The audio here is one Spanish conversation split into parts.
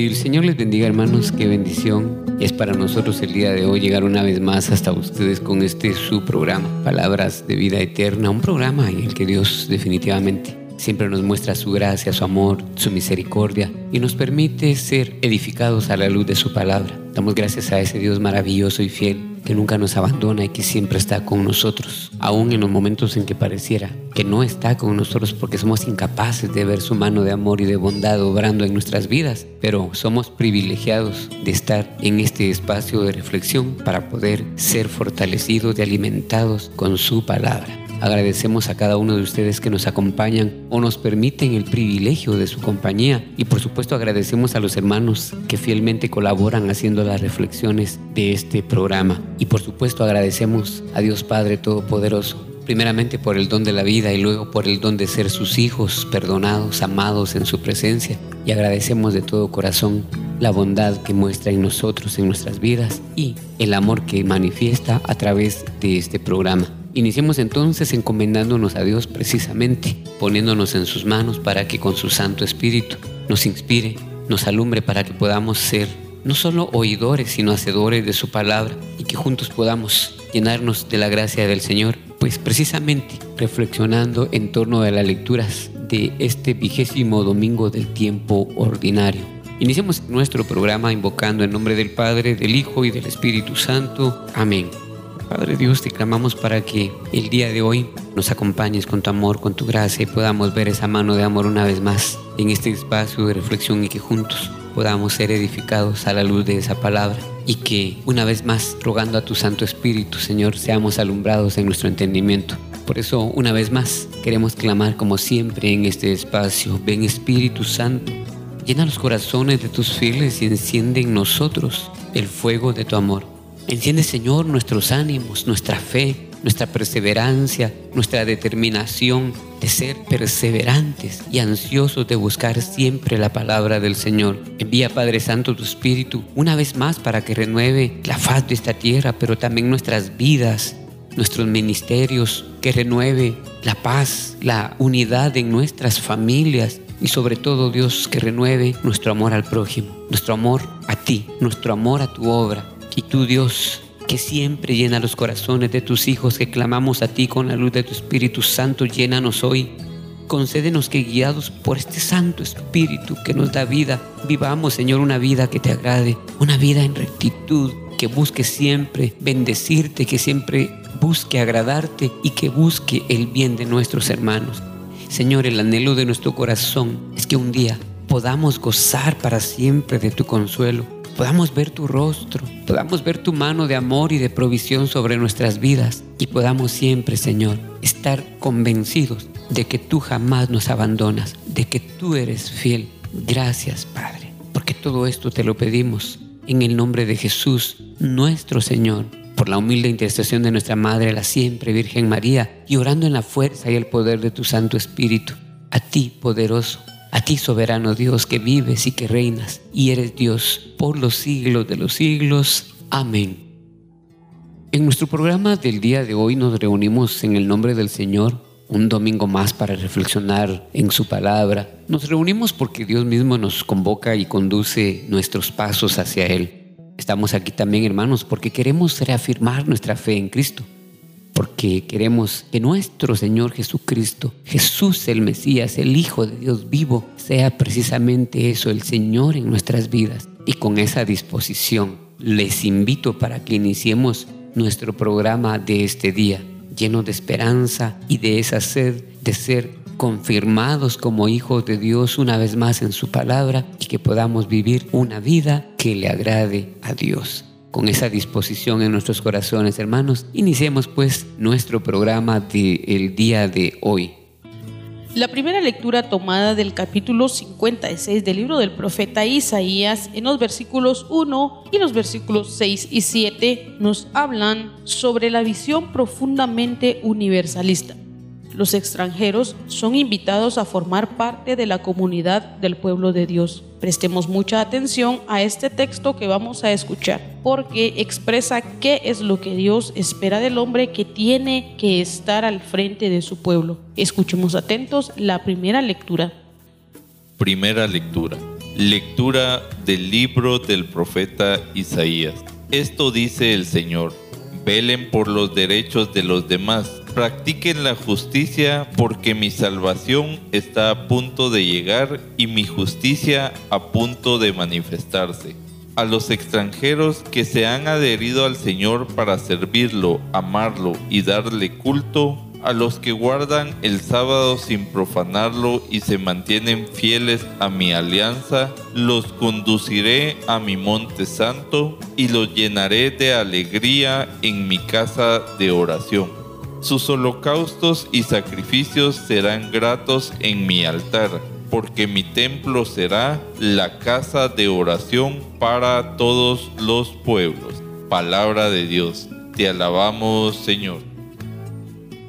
Que el Señor les bendiga hermanos, qué bendición es para nosotros el día de hoy llegar una vez más hasta ustedes con este su programa, Palabras de Vida Eterna, un programa en el que Dios definitivamente siempre nos muestra su gracia, su amor, su misericordia y nos permite ser edificados a la luz de su palabra. Damos gracias a ese Dios maravilloso y fiel que nunca nos abandona y que siempre está con nosotros, aún en los momentos en que pareciera que no está con nosotros porque somos incapaces de ver su mano de amor y de bondad obrando en nuestras vidas, pero somos privilegiados de estar en este espacio de reflexión para poder ser fortalecidos y alimentados con su palabra. Agradecemos a cada uno de ustedes que nos acompañan o nos permiten el privilegio de su compañía y por supuesto agradecemos a los hermanos que fielmente colaboran haciendo las reflexiones de este programa y por supuesto agradecemos a Dios Padre Todopoderoso primeramente por el don de la vida y luego por el don de ser sus hijos, perdonados, amados en su presencia. Y agradecemos de todo corazón la bondad que muestra en nosotros, en nuestras vidas y el amor que manifiesta a través de este programa. Iniciemos entonces encomendándonos a Dios precisamente, poniéndonos en sus manos para que con su Santo Espíritu nos inspire, nos alumbre para que podamos ser no solo oidores, sino hacedores de su palabra y que juntos podamos llenarnos de la gracia del Señor, pues precisamente reflexionando en torno a las lecturas de este vigésimo domingo del tiempo ordinario. Iniciemos nuestro programa invocando en nombre del Padre, del Hijo y del Espíritu Santo. Amén. Padre Dios, te clamamos para que el día de hoy nos acompañes con tu amor, con tu gracia y podamos ver esa mano de amor una vez más en este espacio de reflexión y que juntos podamos ser edificados a la luz de esa palabra y que una vez más, rogando a tu Santo Espíritu, Señor, seamos alumbrados en nuestro entendimiento. Por eso, una vez más, queremos clamar como siempre en este espacio, ven Espíritu Santo, llena los corazones de tus fieles y enciende en nosotros el fuego de tu amor. Enciende, Señor, nuestros ánimos, nuestra fe, nuestra perseverancia, nuestra determinación de ser perseverantes y ansiosos de buscar siempre la palabra del Señor. Envía, Padre Santo, tu Espíritu una vez más para que renueve la faz de esta tierra, pero también nuestras vidas, nuestros ministerios, que renueve la paz, la unidad en nuestras familias, y sobre todo Dios que renueve nuestro amor al prójimo, nuestro amor a ti, nuestro amor a tu obra, y tú, Dios, que siempre llena los corazones de tus hijos que clamamos a ti con la luz de tu Espíritu Santo, llénanos hoy. Concédenos que guiados por este Santo Espíritu que nos da vida, vivamos, Señor, una vida que te agrade, una vida en rectitud, que busque siempre bendecirte, que siempre busque agradarte y que busque el bien de nuestros hermanos. Señor, el anhelo de nuestro corazón es que un día podamos gozar para siempre de tu consuelo podamos ver tu rostro, podamos ver tu mano de amor y de provisión sobre nuestras vidas y podamos siempre, Señor, estar convencidos de que tú jamás nos abandonas, de que tú eres fiel. Gracias, Padre, porque todo esto te lo pedimos en el nombre de Jesús, nuestro Señor, por la humilde intercesión de nuestra Madre, la siempre Virgen María, y orando en la fuerza y el poder de tu Santo Espíritu. A ti, poderoso, a ti, soberano Dios, que vives y que reinas, y eres Dios por los siglos de los siglos. Amén. En nuestro programa del día de hoy nos reunimos en el nombre del Señor, un domingo más para reflexionar en su palabra. Nos reunimos porque Dios mismo nos convoca y conduce nuestros pasos hacia Él. Estamos aquí también, hermanos, porque queremos reafirmar nuestra fe en Cristo porque queremos que nuestro Señor Jesucristo, Jesús el Mesías, el Hijo de Dios vivo, sea precisamente eso, el Señor en nuestras vidas. Y con esa disposición les invito para que iniciemos nuestro programa de este día, lleno de esperanza y de esa sed de ser confirmados como hijos de Dios una vez más en su palabra y que podamos vivir una vida que le agrade a Dios. Con esa disposición en nuestros corazones, hermanos, iniciemos pues nuestro programa del día de hoy. La primera lectura tomada del capítulo 56 del libro del profeta Isaías en los versículos 1 y los versículos 6 y 7 nos hablan sobre la visión profundamente universalista. Los extranjeros son invitados a formar parte de la comunidad del pueblo de Dios. Prestemos mucha atención a este texto que vamos a escuchar, porque expresa qué es lo que Dios espera del hombre que tiene que estar al frente de su pueblo. Escuchemos atentos la primera lectura. Primera lectura. Lectura del libro del profeta Isaías. Esto dice el Señor. Velen por los derechos de los demás Practiquen la justicia porque mi salvación está a punto de llegar y mi justicia a punto de manifestarse. A los extranjeros que se han adherido al Señor para servirlo, amarlo y darle culto, a los que guardan el sábado sin profanarlo y se mantienen fieles a mi alianza, los conduciré a mi monte santo y los llenaré de alegría en mi casa de oración. Sus holocaustos y sacrificios serán gratos en mi altar, porque mi templo será la casa de oración para todos los pueblos. Palabra de Dios. Te alabamos, Señor.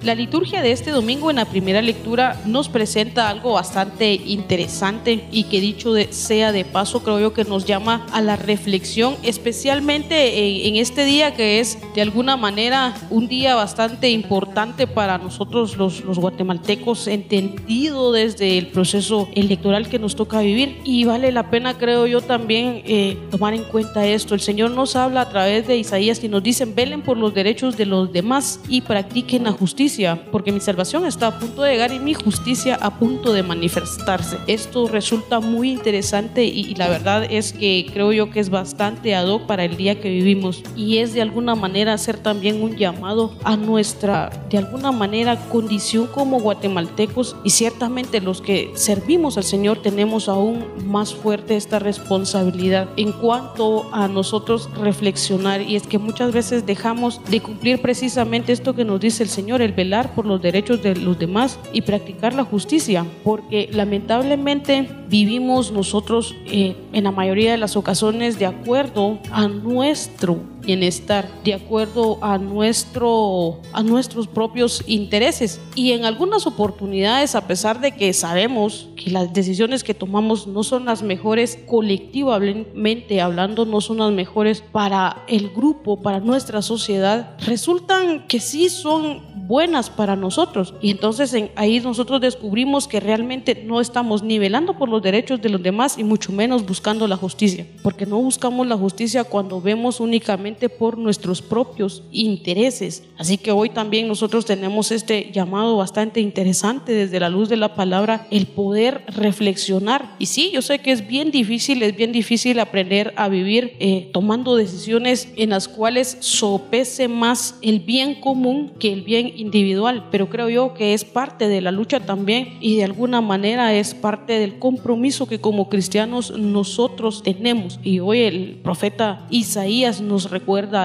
La liturgia de este domingo en la primera lectura nos presenta algo bastante interesante y que dicho sea de paso creo yo que nos llama a la reflexión, especialmente en, este día que es de alguna manera un día bastante importante para nosotros los, guatemaltecos, entendido desde el proceso electoral que nos toca vivir y vale la pena creo yo también eh, tomar en cuenta esto. El Señor nos habla a través de Isaías y nos dicen, velen por los derechos de los demás y practiquen la justicia porque mi salvación está a punto de llegar y mi justicia a punto de manifestarse. Esto resulta muy interesante y, la verdad es que creo yo que es bastante ad hoc para el día que vivimos. Y es de alguna manera hacer también un llamado a nuestra, de alguna manera, condición como guatemaltecos. Y ciertamente los que servimos al Señor tenemos aún más fuerte esta responsabilidad en cuanto a nosotros reflexionar. Y es que muchas veces dejamos de cumplir precisamente esto que nos dice el Señor, el por los derechos de los demás y practicar la justicia, porque lamentablemente vivimos nosotros eh, en la mayoría de las ocasiones de acuerdo a nuestro bienestar, de acuerdo a, nuestro, a nuestros propios intereses. Y en algunas oportunidades, a pesar de que sabemos que las decisiones que tomamos no son las mejores colectivamente hablando, no son las mejores para el grupo, para nuestra sociedad, resultan que sí son buenas para nosotros. Y entonces ahí nosotros descubrimos que realmente no estamos nivelando por los derechos de los demás y mucho menos buscando la justicia. Porque no buscamos la justicia cuando vemos únicamente por nuestros propios intereses. Así que hoy también nosotros tenemos este llamado bastante interesante desde la luz de la palabra, el poder reflexionar. Y sí, yo sé que es bien difícil, es bien difícil aprender a vivir eh, tomando decisiones en las cuales sopese más el bien común que el bien individual, pero creo yo que es parte de la lucha también y de alguna manera es parte del compromiso que como cristianos nosotros tenemos. Y hoy el profeta Isaías nos recuerda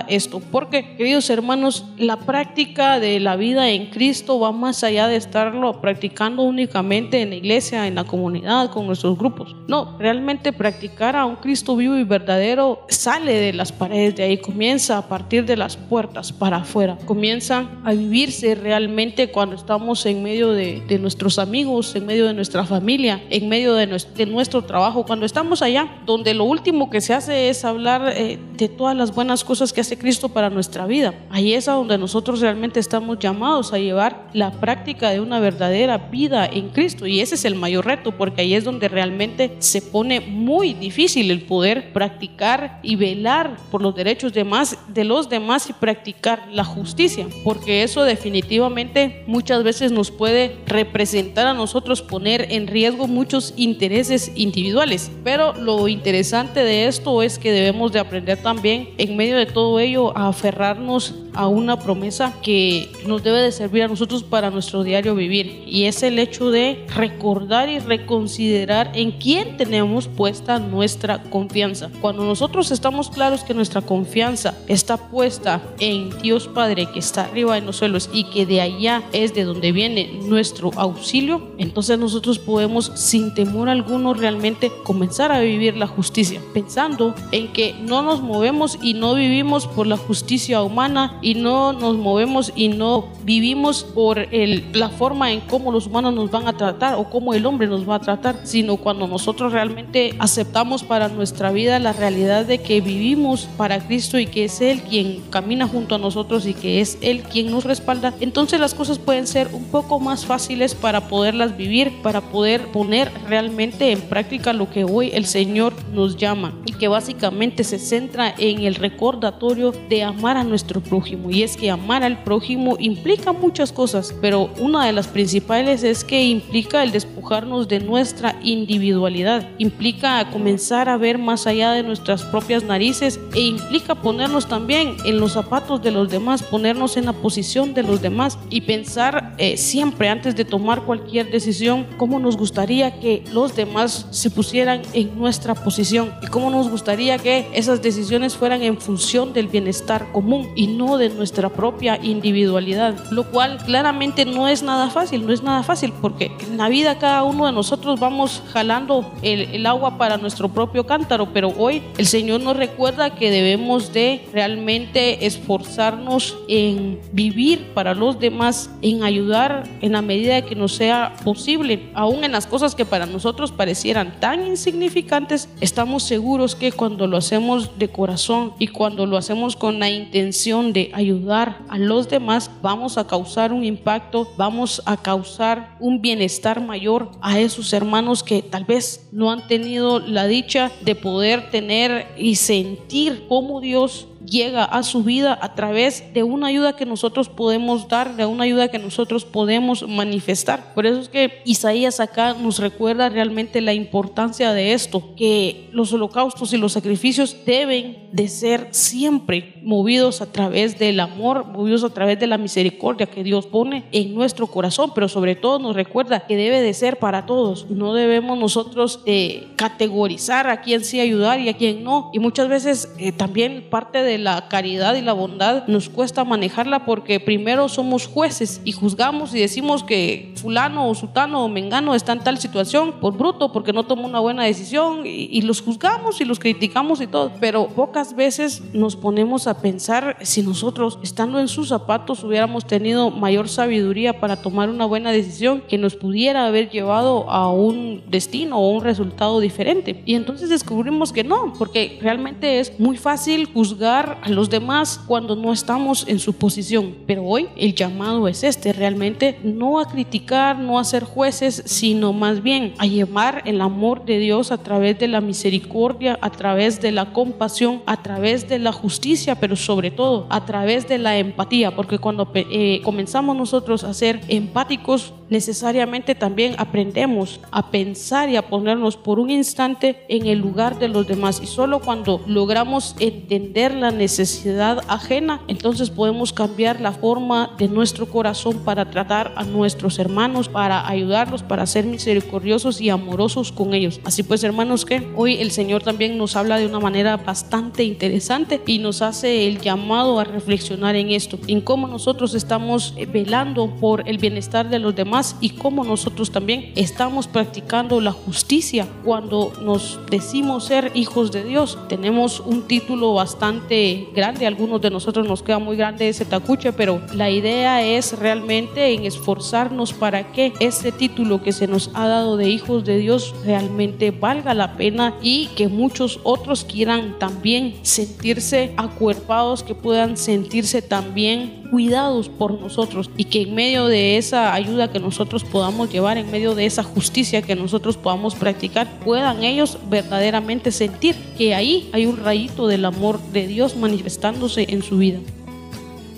esto, porque queridos hermanos, la práctica de la vida en Cristo va más allá de estarlo practicando únicamente en la iglesia, en la comunidad, con nuestros grupos. No, realmente practicar a un Cristo vivo y verdadero sale de las paredes de ahí, comienza a partir de las puertas para afuera, comienza a vivirse realmente cuando estamos en medio de, nuestros amigos, en medio de nuestra familia, en medio de nuestro, trabajo, cuando estamos allá, donde lo último que se hace es hablar eh, de todas las buenas cosas que hace Cristo para nuestra vida. Ahí es a donde nosotros realmente estamos llamados a llevar la práctica de una verdadera vida en Cristo y ese es el mayor reto porque ahí es donde realmente se pone muy difícil el poder practicar y velar por los derechos de, más, de los demás y practicar la justicia, porque eso definitivamente muchas veces nos puede representar a nosotros poner en riesgo muchos intereses individuales. Pero lo interesante de esto es que debemos de aprender también en medio de todo ello a aferrarnos a una promesa que nos debe de servir a nosotros para nuestro diario vivir y es el hecho de recordar y reconsiderar en quién tenemos puesta nuestra confianza. Cuando nosotros estamos claros que nuestra confianza está puesta en Dios Padre que está arriba en los suelos y que de allá es de donde viene nuestro auxilio, entonces nosotros podemos sin temor alguno realmente comenzar a vivir la justicia, pensando en que no nos movemos y no vivimos por la justicia humana y no nos movemos y no vivimos por el, la forma en cómo los humanos nos van a tratar o cómo el hombre nos va a tratar, sino cuando nosotros realmente aceptamos para nuestra vida la realidad de que vivimos para Cristo y que es Él quien camina junto a nosotros y que es Él quien nos respalda, entonces las cosas pueden ser un poco más fáciles para poderlas vivir, para poder poner realmente en práctica lo que hoy el Señor nos llama y que básicamente se centra en el recordatorio de amar a nuestro prójimo. Y es que amar al prójimo implica muchas cosas, pero una de las principales es que implica el despojarnos de nuestra individualidad, implica comenzar a ver más allá de nuestras propias narices e implica ponernos también en los zapatos de los demás, ponernos en la posición de los demás y pensar eh, siempre antes de tomar cualquier decisión cómo nos gustaría que los demás se pusieran en nuestra posición y cómo nos gustaría que esas decisiones fueran en función del bienestar común y no de nuestra propia individualidad, lo cual claramente no es nada fácil, no es nada fácil porque en la vida cada uno de nosotros vamos jalando el, el agua para nuestro propio cántaro, pero hoy el Señor nos recuerda que debemos de realmente esforzarnos en vivir para los demás, en ayudar en la medida que nos sea posible, aún en las cosas que para nosotros parecieran tan insignificantes, estamos seguros que cuando lo hacemos de corazón y cuando lo hacemos con la intención de ayudar a los demás, vamos a causar un impacto, vamos a causar un bienestar mayor a esos hermanos que tal vez no han tenido la dicha de poder tener y sentir cómo Dios llega a su vida a través de una ayuda que nosotros podemos dar, de una ayuda que nosotros podemos manifestar. Por eso es que Isaías acá nos recuerda realmente la importancia de esto, que los holocaustos y los sacrificios deben de ser siempre movidos a través del amor, a través de la misericordia que Dios pone en nuestro corazón, pero sobre todo nos recuerda que debe de ser para todos. No debemos nosotros eh, categorizar a quién sí ayudar y a quién no. Y muchas veces eh, también parte de la caridad y la bondad nos cuesta manejarla porque primero somos jueces y juzgamos y decimos que fulano o sutano o mengano está en tal situación por bruto porque no tomó una buena decisión y, y los juzgamos y los criticamos y todo. Pero pocas veces nos ponemos a pensar si nosotros estando en sus zapatos hubiéramos tenido mayor sabiduría para tomar una buena decisión que nos pudiera haber llevado a un destino o un resultado diferente. Y entonces descubrimos que no, porque realmente es muy fácil juzgar a los demás cuando no estamos en su posición. Pero hoy el llamado es este, realmente no a criticar, no a ser jueces, sino más bien a llevar el amor de Dios a través de la misericordia, a través de la compasión, a través de la justicia, pero sobre todo a través de la empatía, porque cuando eh, comenzamos nosotros a ser empáticos, necesariamente también aprendemos a pensar y a ponernos por un instante en el lugar de los demás. Y solo cuando logramos entender la necesidad ajena, entonces podemos cambiar la forma de nuestro corazón para tratar a nuestros hermanos, para ayudarlos, para ser misericordiosos y amorosos con ellos. Así pues, hermanos, que hoy el Señor también nos habla de una manera bastante interesante y nos hace el llamado a reflexionar en esto, en cómo nosotros estamos eh, velando por el bienestar de los demás y cómo nosotros también estamos practicando la justicia cuando nos decimos ser hijos de Dios. Tenemos un título bastante grande, algunos de nosotros nos queda muy grande ese tacuche, pero la idea es realmente en esforzarnos para que ese título que se nos ha dado de hijos de Dios realmente valga la pena y que muchos otros quieran también sentirse acuerpados, que puedan sentirse también cuidados por nosotros y que en medio de esa ayuda que nosotros podamos llevar, en medio de esa justicia que nosotros podamos practicar, puedan ellos verdaderamente sentir que ahí hay un rayito del amor de Dios manifestándose en su vida.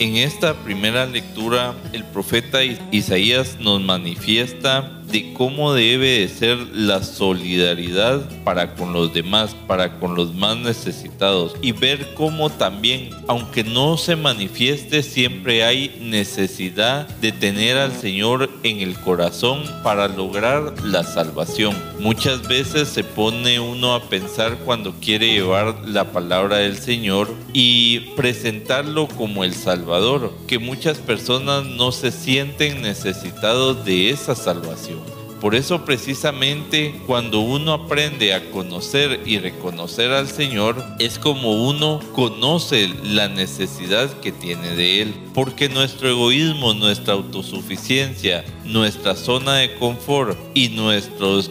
En esta primera lectura, el profeta Isaías nos manifiesta de cómo debe de ser la solidaridad para con los demás, para con los más necesitados y ver cómo también, aunque no se manifieste, siempre hay necesidad de tener al Señor en el corazón para lograr la salvación. Muchas veces se pone uno a pensar cuando quiere llevar la palabra del Señor y presentarlo como el Salvador, que muchas personas no se sienten necesitados de esa salvación. Por eso precisamente cuando uno aprende a conocer y reconocer al Señor, es como uno conoce la necesidad que tiene de Él. Porque nuestro egoísmo, nuestra autosuficiencia, nuestra zona de confort y nuestras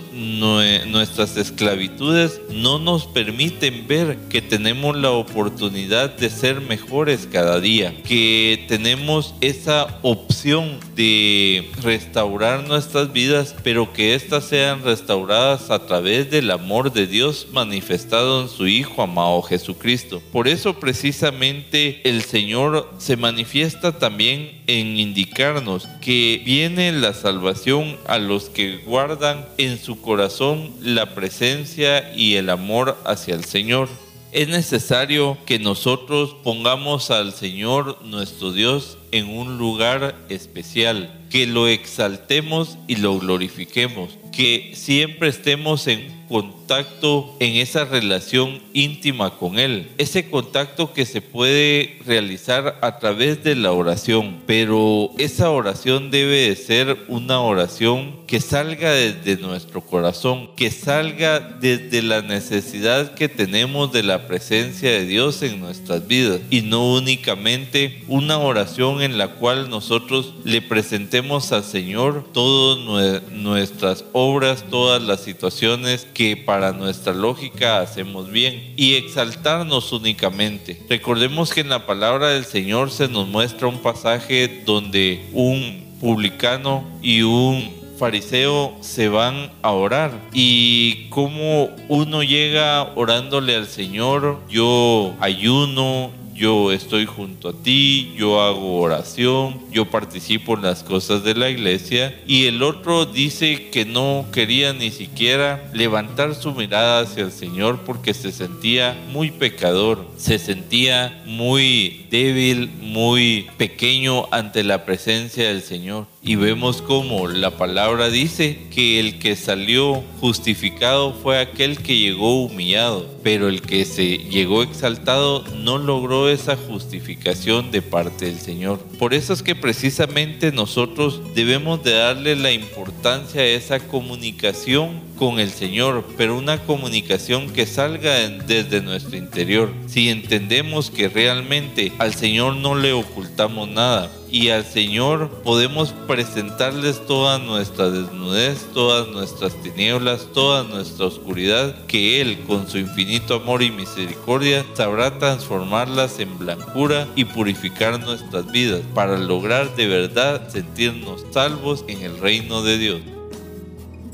esclavitudes no nos permiten ver que tenemos la oportunidad de ser mejores cada día, que tenemos esa opción de restaurar nuestras vidas, pero que éstas sean restauradas a través del amor de Dios manifestado en su Hijo amado Jesucristo. Por eso precisamente el Señor se manifiesta también en indicarnos que viene la salvación a los que guardan en su corazón la presencia y el amor hacia el Señor. Es necesario que nosotros pongamos al Señor nuestro Dios en un lugar especial, que lo exaltemos y lo glorifiquemos, que siempre estemos en contacto, en esa relación íntima con Él. Ese contacto que se puede realizar a través de la oración, pero esa oración debe de ser una oración que salga desde nuestro corazón, que salga desde la necesidad que tenemos de la presencia de Dios en nuestras vidas y no únicamente una oración en la cual nosotros le presentemos al Señor todas nuestras obras, todas las situaciones que para nuestra lógica hacemos bien y exaltarnos únicamente. Recordemos que en la palabra del Señor se nos muestra un pasaje donde un publicano y un fariseo se van a orar y como uno llega orándole al Señor, yo ayuno, yo estoy junto a ti, yo hago oración, yo participo en las cosas de la iglesia y el otro dice que no quería ni siquiera levantar su mirada hacia el Señor porque se sentía muy pecador, se sentía muy débil, muy pequeño ante la presencia del Señor. Y vemos como la palabra dice que el que salió justificado fue aquel que llegó humillado, pero el que se llegó exaltado no logró esa justificación de parte del Señor. Por eso es que precisamente nosotros debemos de darle la importancia a esa comunicación con el Señor, pero una comunicación que salga desde nuestro interior. Si entendemos que realmente al Señor no le ocultamos nada, y al Señor podemos presentarles toda nuestra desnudez, todas nuestras tinieblas, toda nuestra oscuridad, que Él con su infinito amor y misericordia sabrá transformarlas en blancura y purificar nuestras vidas para lograr de verdad sentirnos salvos en el reino de Dios.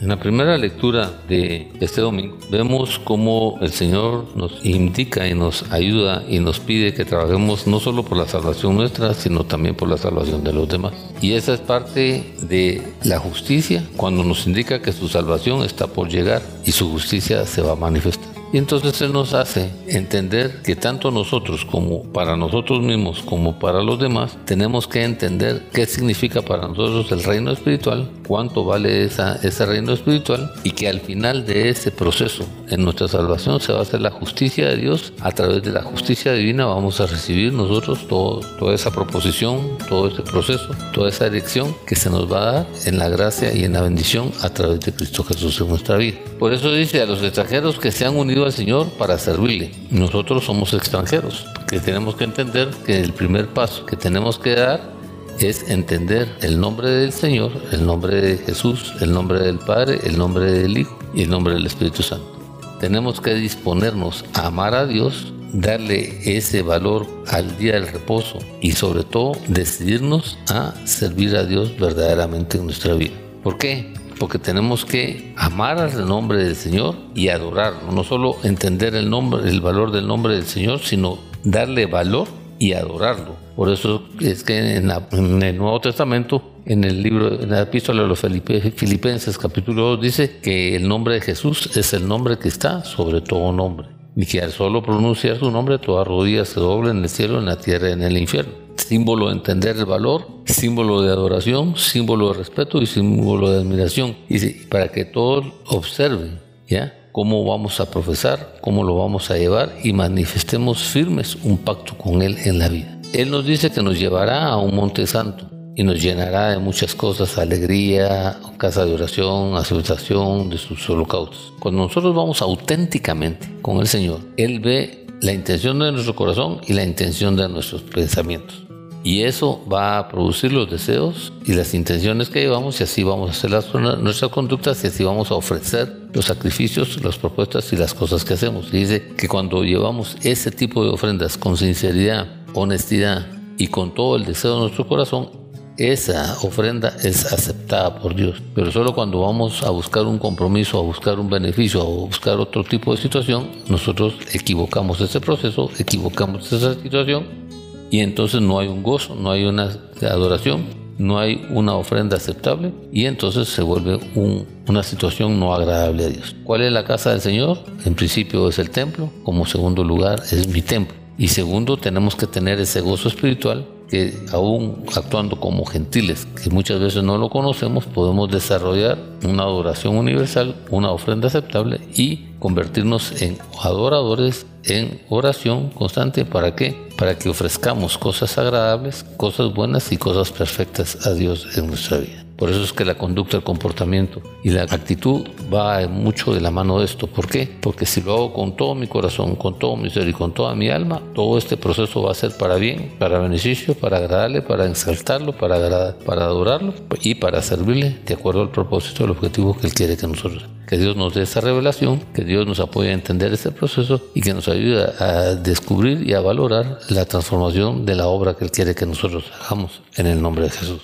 En la primera lectura de este domingo vemos cómo el Señor nos indica y nos ayuda y nos pide que trabajemos no solo por la salvación nuestra, sino también por la salvación de los demás. Y esa es parte de la justicia cuando nos indica que su salvación está por llegar y su justicia se va a manifestar. Y entonces Él nos hace entender que tanto nosotros como para nosotros mismos como para los demás tenemos que entender qué significa para nosotros el reino espiritual, cuánto vale esa, ese reino espiritual y que al final de ese proceso en nuestra salvación se va a hacer la justicia de Dios. A través de la justicia divina vamos a recibir nosotros todo, toda esa proposición, todo ese proceso, toda esa elección que se nos va a dar en la gracia y en la bendición a través de Cristo Jesús en nuestra vida. Por eso dice a los extranjeros que se han unido al Señor para servirle. Nosotros somos extranjeros, que tenemos que entender que el primer paso que tenemos que dar es entender el nombre del Señor, el nombre de Jesús, el nombre del Padre, el nombre del Hijo y el nombre del Espíritu Santo. Tenemos que disponernos a amar a Dios, darle ese valor al día del reposo y sobre todo decidirnos a servir a Dios verdaderamente en nuestra vida. ¿Por qué? Porque tenemos que amar al nombre del Señor y adorarlo. No solo entender el nombre, el valor del nombre del Señor, sino darle valor y adorarlo. Por eso es que en, el Nuevo Testamento, en el libro, en la epístola de los Filipenses capítulo 2, dice que el nombre de Jesús es el nombre que está sobre todo nombre. Y que al solo pronunciar su nombre, todas rodillas se doblen en el cielo, en la tierra y en el infierno. Símbolo de entender el valor, símbolo de adoración, símbolo de respeto y símbolo de admiración. Y para que todos observen, cómo vamos a profesar, cómo lo vamos a llevar y manifestemos firmes un pacto con Él en la vida. Él nos dice que nos llevará a un monte santo y nos llenará de muchas cosas, alegría, casa de oración, aceptación de sus holocaustos. Cuando nosotros vamos auténticamente con el Señor, Él ve la intención de nuestro corazón y la intención de nuestros pensamientos. Y eso va a producir los deseos y las intenciones que llevamos y así vamos a hacer las, nuestras conductas y así vamos a ofrecer los sacrificios, las propuestas y las cosas que hacemos. Dice que cuando llevamos ese tipo de ofrendas con sinceridad, honestidad y con todo el deseo de nuestro corazón, esa ofrenda es aceptada por Dios. Pero solo cuando vamos a buscar un compromiso, a buscar un beneficio, o buscar otro tipo de situación, nosotros equivocamos ese proceso, equivocamos esa situación y entonces no hay un gozo, no hay una adoración, no hay una ofrenda aceptable y entonces se vuelve una situación no agradable a Dios. ¿Cuál es la casa del Señor? En principio es el templo, como segundo lugar es mi templo. Y segundo, tenemos que tener ese gozo espiritual que aún actuando como gentiles, que muchas veces no lo conocemos, podemos desarrollar una adoración universal, una ofrenda aceptable y convertirnos en adoradores en oración constante. ¿Para qué? Para que ofrezcamos cosas agradables, cosas buenas y cosas perfectas a Dios en nuestra vida. Por eso es que la conducta, el comportamiento y la actitud va mucho de la mano de esto. ¿Por qué? Porque si lo hago con todo mi corazón, con todo mi ser y con toda mi alma, todo este proceso va a ser para bien, para beneficio, para agradarle, para exaltarlo, para, adorarlo y para servirle de acuerdo al propósito, al objetivo que Él quiere que nosotros. Que Dios nos dé esa revelación, que Dios nos apoye a entender este proceso y que nos ayude a descubrir y a valorar la transformación de la obra que Él quiere que nosotros hagamos en el nombre de Jesús.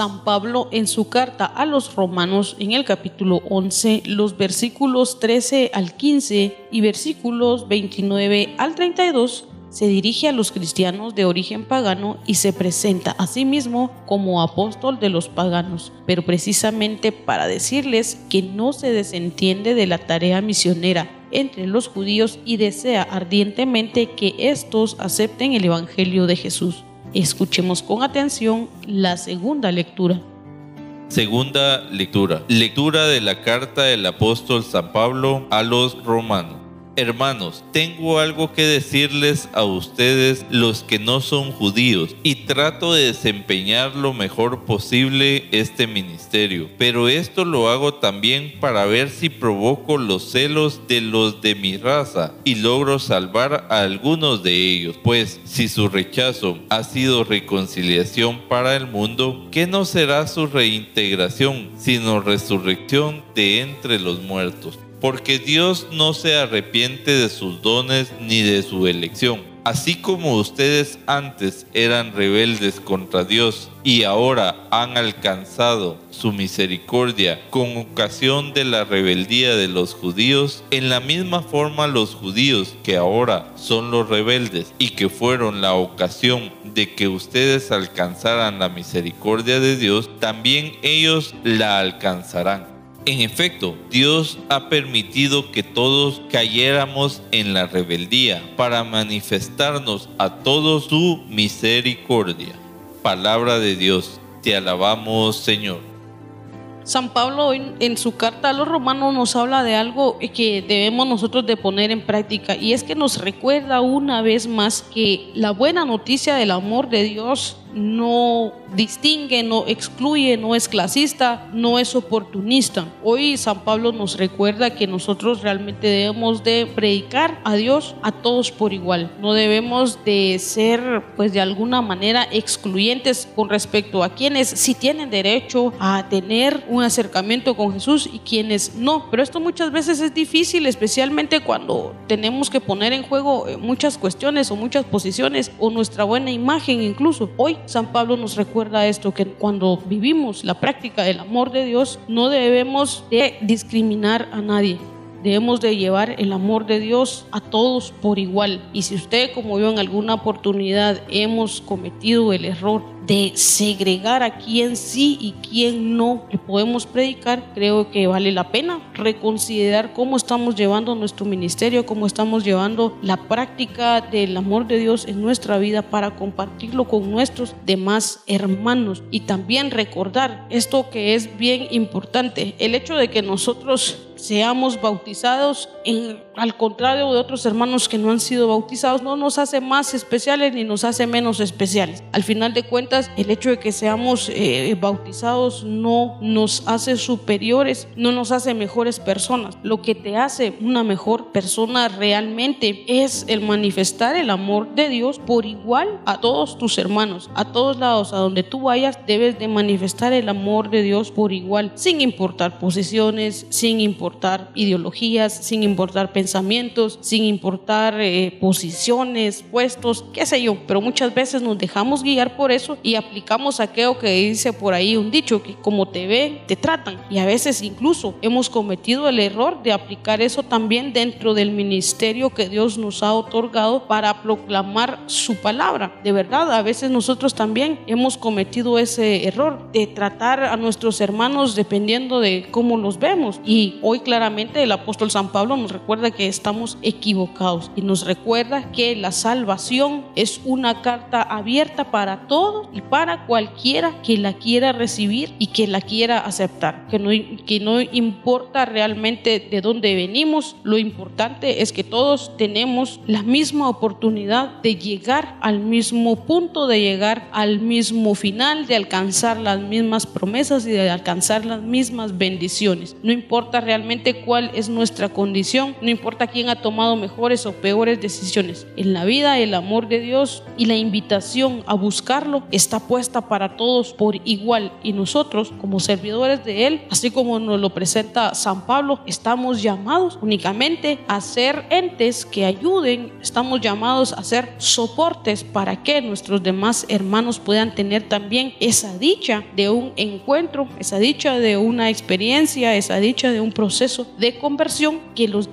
San Pablo en su carta a los romanos en el capítulo 11, los versículos 13 al 15 y versículos 29 al 32, se dirige a los cristianos de origen pagano y se presenta a sí mismo como apóstol de los paganos, pero precisamente para decirles que no se desentiende de la tarea misionera entre los judíos y desea ardientemente que éstos acepten el Evangelio de Jesús. Escuchemos con atención la segunda lectura. Segunda lectura. Lectura de la carta del apóstol San Pablo a los romanos. Hermanos, tengo algo que decirles a ustedes los que no son judíos y trato de desempeñar lo mejor posible este ministerio, pero esto lo hago también para ver si provoco los celos de los de mi raza y logro salvar a algunos de ellos, pues si su rechazo ha sido reconciliación para el mundo, ¿qué no será su reintegración sino resurrección de entre los muertos? Porque Dios no se arrepiente de sus dones ni de su elección. Así como ustedes antes eran rebeldes contra Dios y ahora han alcanzado su misericordia con ocasión de la rebeldía de los judíos, en la misma forma los judíos que ahora son los rebeldes y que fueron la ocasión de que ustedes alcanzaran la misericordia de Dios, también ellos la alcanzarán en efecto, Dios ha permitido que todos cayéramos en la rebeldía para manifestarnos a todos su misericordia. Palabra de Dios, te alabamos Señor. San Pablo en, su carta a los romanos nos habla de algo que debemos nosotros de poner en práctica y es que nos recuerda una vez más que la buena noticia del amor de Dios no distingue, no excluye, no es clasista, no es oportunista. Hoy San Pablo nos recuerda que nosotros realmente debemos de predicar a Dios a todos por igual. No debemos de ser pues de alguna manera excluyentes con respecto a quienes sí tienen derecho a tener un acercamiento con Jesús y quienes no. Pero esto muchas veces es difícil, especialmente cuando tenemos que poner en juego eh, muchas cuestiones o muchas posiciones o nuestra buena imagen incluso. Hoy San Pablo nos recuerda esto, que cuando vivimos la práctica del amor de Dios no debemos de discriminar a nadie. Debemos de llevar el amor de Dios a todos por igual. Y si usted, como yo, en alguna oportunidad hemos cometido el error de segregar a quién sí y quién no le podemos predicar, creo que vale la pena reconsiderar cómo estamos llevando nuestro ministerio, cómo estamos llevando la práctica del amor de Dios en nuestra vida para compartirlo con nuestros demás hermanos y también recordar esto que es bien importante, el hecho de que nosotros seamos bautizados, en, al contrario de otros hermanos que no han sido bautizados, no nos hace más especiales ni nos hace menos especiales. Al final de cuentas, el hecho de que seamos eh, bautizados no nos hace superiores, no nos hace mejores personas. Lo que te hace una mejor persona realmente es el manifestar el amor de Dios por igual a todos tus hermanos, a todos lados, a donde tú vayas, debes de manifestar el amor de Dios por igual, sin importar posiciones, sin importar ideologías, sin importar pensamientos, sin importar eh, posiciones, puestos, qué sé yo, pero muchas veces nos dejamos guiar por eso y aplicamos aquello que dice por ahí un dicho, que como te ven, te tratan. Y a veces incluso hemos cometido el error de aplicar eso también dentro del ministerio que Dios nos ha otorgado para proclamar su palabra. De verdad, a veces nosotros también hemos cometido ese error de tratar a nuestros hermanos dependiendo de cómo los vemos. Y hoy claramente el apóstol San Pablo nos recuerda que estamos equivocados y nos recuerda que la salvación es una carta abierta para todos y para cualquiera que la quiera recibir y que la quiera aceptar. Que no, que no importa realmente de dónde venimos, lo importante es que todos tenemos la misma oportunidad de llegar al mismo punto, de llegar al mismo final, de alcanzar las mismas promesas y de alcanzar las mismas bendiciones. No importa realmente cuál es nuestra condición, no importa quién ha tomado mejores o peores decisiones. En la vida el amor de Dios y la invitación a buscarlo está puesta para todos por igual y nosotros como servidores de Él, así como nos lo presenta San Pablo, estamos llamados únicamente a ser entes que ayuden, estamos llamados a ser soportes para que nuestros demás hermanos puedan tener también esa dicha de un encuentro, esa dicha de una experiencia, esa dicha de un proceso de conversión que los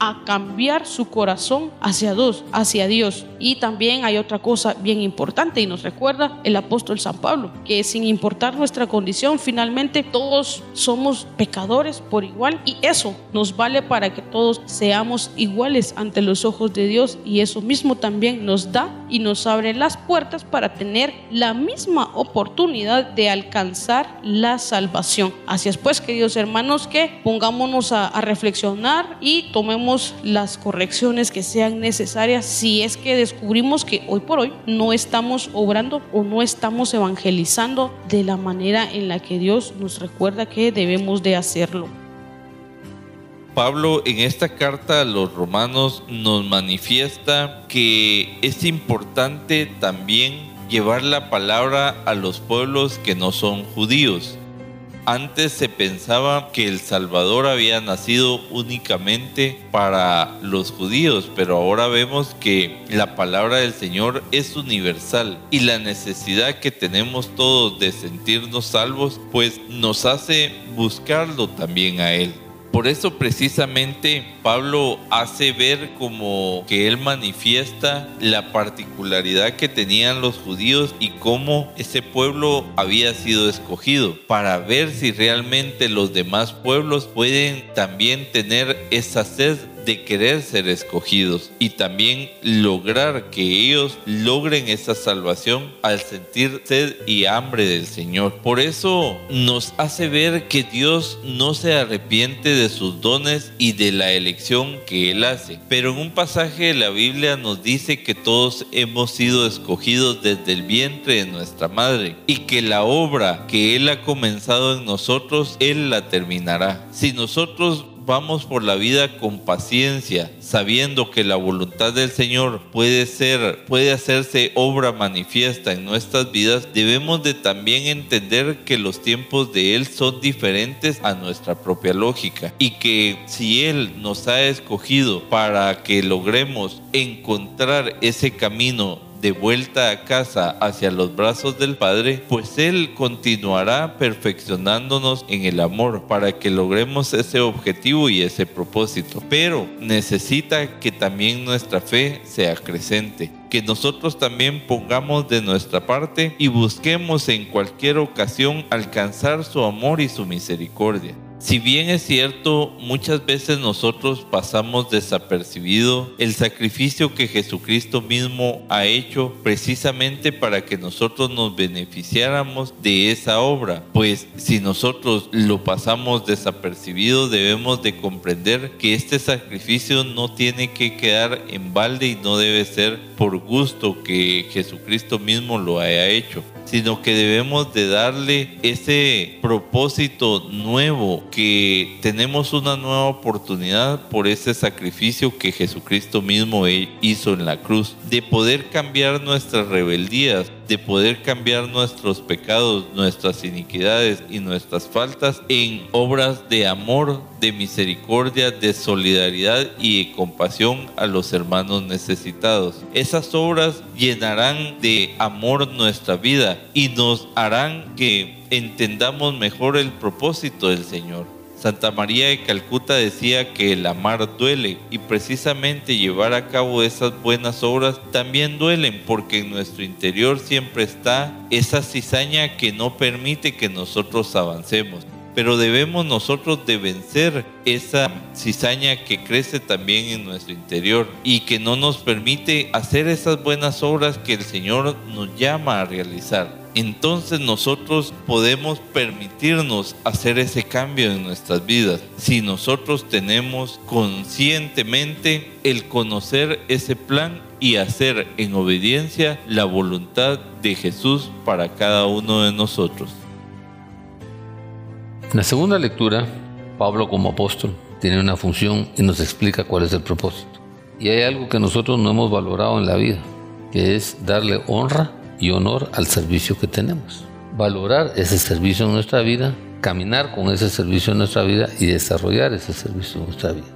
a cambiar su corazón hacia Dios, hacia Dios. Y también hay otra cosa bien importante y nos recuerda el apóstol San Pablo, que sin importar nuestra condición, finalmente todos somos pecadores por igual y eso nos vale para que todos seamos iguales ante los ojos de Dios y eso mismo también nos da y nos abre las puertas para tener la misma oportunidad de alcanzar la salvación. Así es pues, queridos hermanos, que pongámonos a, a reflexionar y tomemos las correcciones que sean necesarias si es que descubrimos que hoy por hoy no estamos obrando o no estamos evangelizando de la manera en la que Dios nos recuerda que debemos de hacerlo. Pablo en esta carta a los romanos nos manifiesta que es importante también llevar la palabra a los pueblos que no son judíos. Antes se pensaba que el Salvador había nacido únicamente para los judíos, pero ahora vemos que la palabra del Señor es universal y la necesidad que tenemos todos de sentirnos salvos, pues nos hace buscarlo también a Él. Por eso precisamente Pablo hace ver como que él manifiesta la particularidad que tenían los judíos y cómo ese pueblo había sido escogido para ver si realmente los demás pueblos pueden también tener esa sed de querer ser escogidos y también lograr que ellos logren esa salvación al sentir sed y hambre del Señor. Por eso nos hace ver que Dios no se arrepiente de sus dones y de la elección que Él hace. Pero en un pasaje de la Biblia nos dice que todos hemos sido escogidos desde el vientre de nuestra madre y que la obra que Él ha comenzado en nosotros, Él la terminará. Si nosotros vamos por la vida con paciencia, sabiendo que la voluntad del Señor puede ser, puede hacerse obra manifiesta en nuestras vidas, debemos de también entender que los tiempos de Él son diferentes a nuestra propia lógica y que si Él nos ha escogido para que logremos encontrar ese camino de vuelta a casa hacia los brazos del Padre, pues Él continuará perfeccionándonos en el amor para que logremos ese objetivo y ese propósito. Pero necesita que también nuestra fe sea creciente que nosotros también pongamos de nuestra parte y busquemos en cualquier ocasión alcanzar su amor y su misericordia. Si bien es cierto, muchas veces nosotros pasamos desapercibido el sacrificio que Jesucristo mismo ha hecho precisamente para que nosotros nos beneficiáramos de esa obra. Pues si nosotros lo pasamos desapercibido, debemos de comprender que este sacrificio no tiene que quedar en balde y no debe ser por gusto que Jesucristo mismo lo haya hecho sino que debemos de darle ese propósito nuevo, que tenemos una nueva oportunidad por ese sacrificio que Jesucristo mismo hizo en la cruz, de poder cambiar nuestras rebeldías, de poder cambiar nuestros pecados, nuestras iniquidades y nuestras faltas en obras de amor, de misericordia, de solidaridad y de compasión a los hermanos necesitados. Esas obras llenarán de amor nuestra vida y nos harán que entendamos mejor el propósito del Señor. Santa María de Calcuta decía que el amar duele y precisamente llevar a cabo esas buenas obras también duelen porque en nuestro interior siempre está esa cizaña que no permite que nosotros avancemos. Pero debemos nosotros de vencer esa cizaña que crece también en nuestro interior y que no nos permite hacer esas buenas obras que el Señor nos llama a realizar entonces nosotros podemos permitirnos hacer ese cambio en nuestras vidas si nosotros tenemos conscientemente el conocer ese plan y hacer en obediencia la voluntad de Jesús para cada uno de nosotros. En la segunda lectura, Pablo como apóstol tiene una función y nos explica cuál es el propósito. Y hay algo que nosotros no hemos valorado en la vida, que es darle honra y honor al servicio que tenemos. Valorar ese servicio en nuestra vida, caminar con ese servicio en nuestra vida y desarrollar ese servicio en nuestra vida.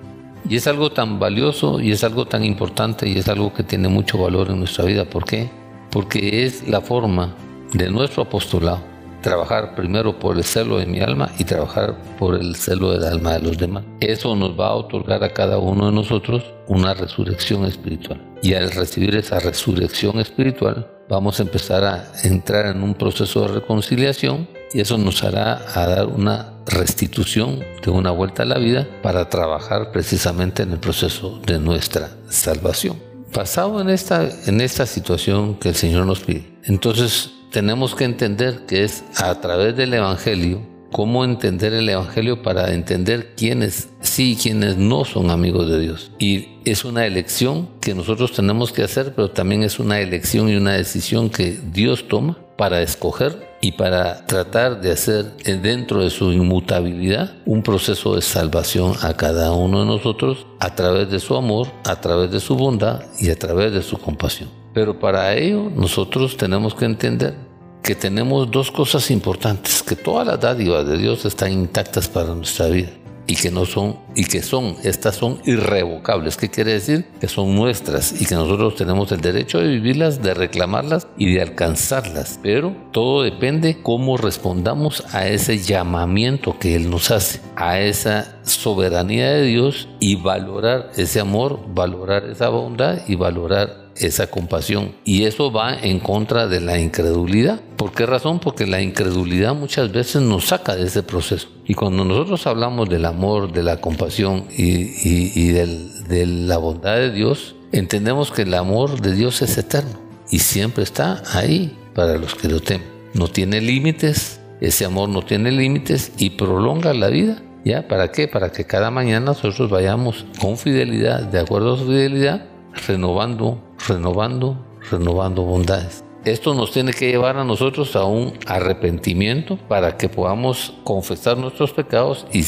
Y es algo tan valioso y es algo tan importante y es algo que tiene mucho valor en nuestra vida. ¿Por qué? Porque es la forma de nuestro apostolado trabajar primero por el celo de mi alma y trabajar por el celo del alma de los demás. Eso nos va a otorgar a cada uno de nosotros una resurrección espiritual. Y al recibir esa resurrección espiritual, vamos a empezar a entrar en un proceso de reconciliación y eso nos hará a dar una restitución de una vuelta a la vida para trabajar precisamente en el proceso de nuestra salvación. Pasado en esta, en esta situación que el Señor nos pide, entonces tenemos que entender que es a través del Evangelio, cómo entender el Evangelio para entender quiénes sí y quiénes no son amigos de Dios. Y es una elección que nosotros tenemos que hacer, pero también es una elección y una decisión que Dios toma para escoger y para tratar de hacer dentro de su inmutabilidad un proceso de salvación a cada uno de nosotros a través de su amor, a través de su bondad y a través de su compasión. Pero para ello nosotros tenemos que entender que tenemos dos cosas importantes, que todas las dádivas de Dios están intactas para nuestra vida y que no son y que son estas son irrevocables. ¿Qué quiere decir? Que son nuestras y que nosotros tenemos el derecho de vivirlas, de reclamarlas y de alcanzarlas. Pero todo depende cómo respondamos a ese llamamiento que él nos hace, a esa soberanía de Dios y valorar ese amor, valorar esa bondad y valorar esa compasión. Y eso va en contra de la incredulidad. ¿Por qué razón? Porque la incredulidad muchas veces nos saca de ese proceso. Y cuando nosotros hablamos del amor, de la compasión y, del, de la bondad de Dios, entendemos que el amor de Dios es eterno y siempre está ahí para los que lo temen. No tiene límites, ese amor no tiene límites y prolonga la vida. ¿Ya? ¿Para qué? Para que cada mañana nosotros vayamos con fidelidad, de acuerdo a su fidelidad, renovando, renovando, renovando bondades. Esto nos tiene que llevar a nosotros a un arrepentimiento para que podamos confesar nuestros pecados y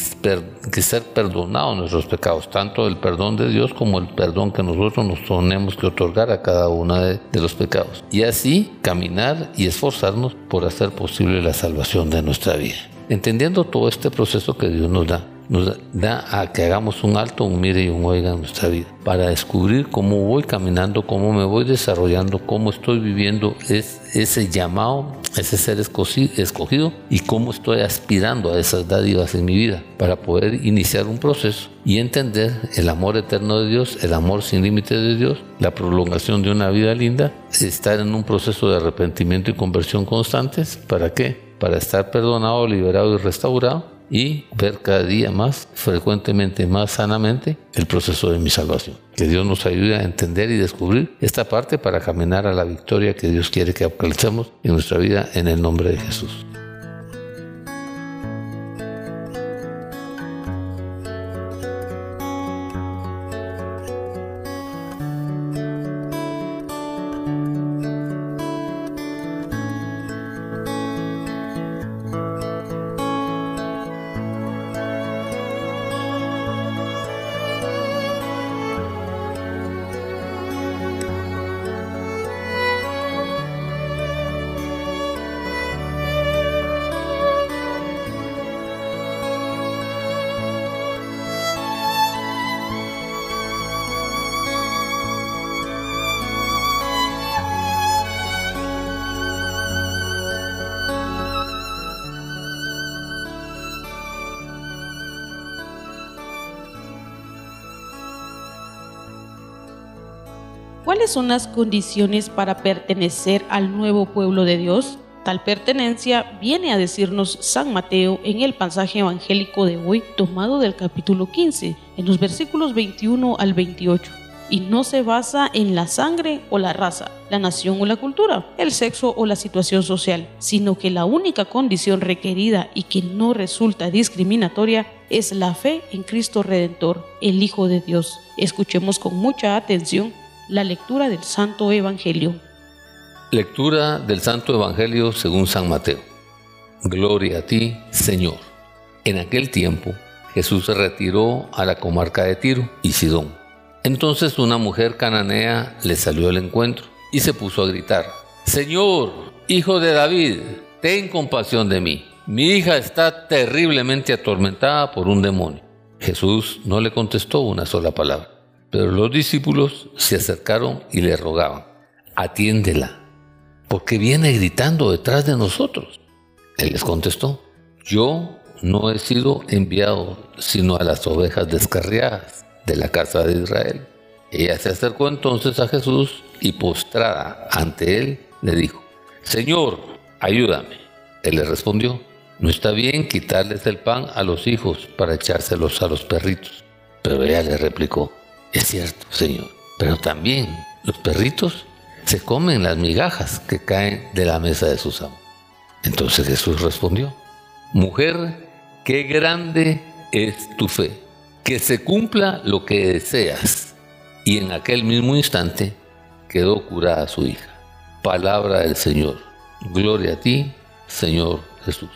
que ser perdonados nuestros pecados, tanto el perdón de Dios como el perdón que nosotros nos tenemos que otorgar a cada uno de, de los pecados. Y así caminar y esforzarnos por hacer posible la salvación de nuestra vida. Entendiendo todo este proceso que Dios nos da, nos da a que hagamos un alto, un mire y un oiga en nuestra vida, para descubrir cómo voy caminando, cómo me voy desarrollando, cómo estoy viviendo es, ese llamado, ese ser escogido y cómo estoy aspirando a esas dádivas en mi vida, para poder iniciar un proceso y entender el amor eterno de Dios, el amor sin límite de Dios, la prolongación de una vida linda, estar en un proceso de arrepentimiento y conversión constantes, ¿para qué? Para estar perdonado, liberado y restaurado y ver cada día más, frecuentemente, más sanamente, el proceso de mi salvación. Que Dios nos ayude a entender y descubrir esta parte para caminar a la victoria que Dios quiere que alcancemos en nuestra vida en el nombre de Jesús. Son las condiciones para pertenecer al nuevo pueblo de Dios? Tal pertenencia viene a decirnos San Mateo en el pasaje evangélico de hoy, tomado del capítulo 15, en los versículos 21 al 28 y no se basa en la sangre o la raza, la nación o la cultura, el sexo o la situación social, sino que la única condición requerida y que no resulta discriminatoria es la fe en Cristo Redentor, el Hijo de Dios. Escuchemos con mucha atención la lectura del Santo Evangelio. Lectura del Santo Evangelio según San Mateo. Gloria a ti, Señor. En aquel tiempo, Jesús se retiró a la comarca de Tiro y Sidón. Entonces una mujer cananea le salió al encuentro y se puso a gritar, Señor, hijo de David, ten compasión de mí. Mi hija está terriblemente atormentada por un demonio. Jesús no le contestó una sola palabra. Pero los discípulos se acercaron y le rogaban, atiéndela, porque viene gritando detrás de nosotros. Él les contestó, yo no he sido enviado sino a las ovejas descarriadas de la casa de Israel. Ella se acercó entonces a Jesús y postrada ante él le dijo, Señor, ayúdame. Él le respondió, no está bien quitarles el pan a los hijos para echárselos a los perritos. Pero ella le replicó, es cierto, Señor, pero también los perritos se comen las migajas que caen de la mesa de sus amos. Entonces Jesús respondió, Mujer, qué grande es tu fe, que se cumpla lo que deseas. Y en aquel mismo instante quedó curada su hija. Palabra del Señor. Gloria a ti, Señor Jesús.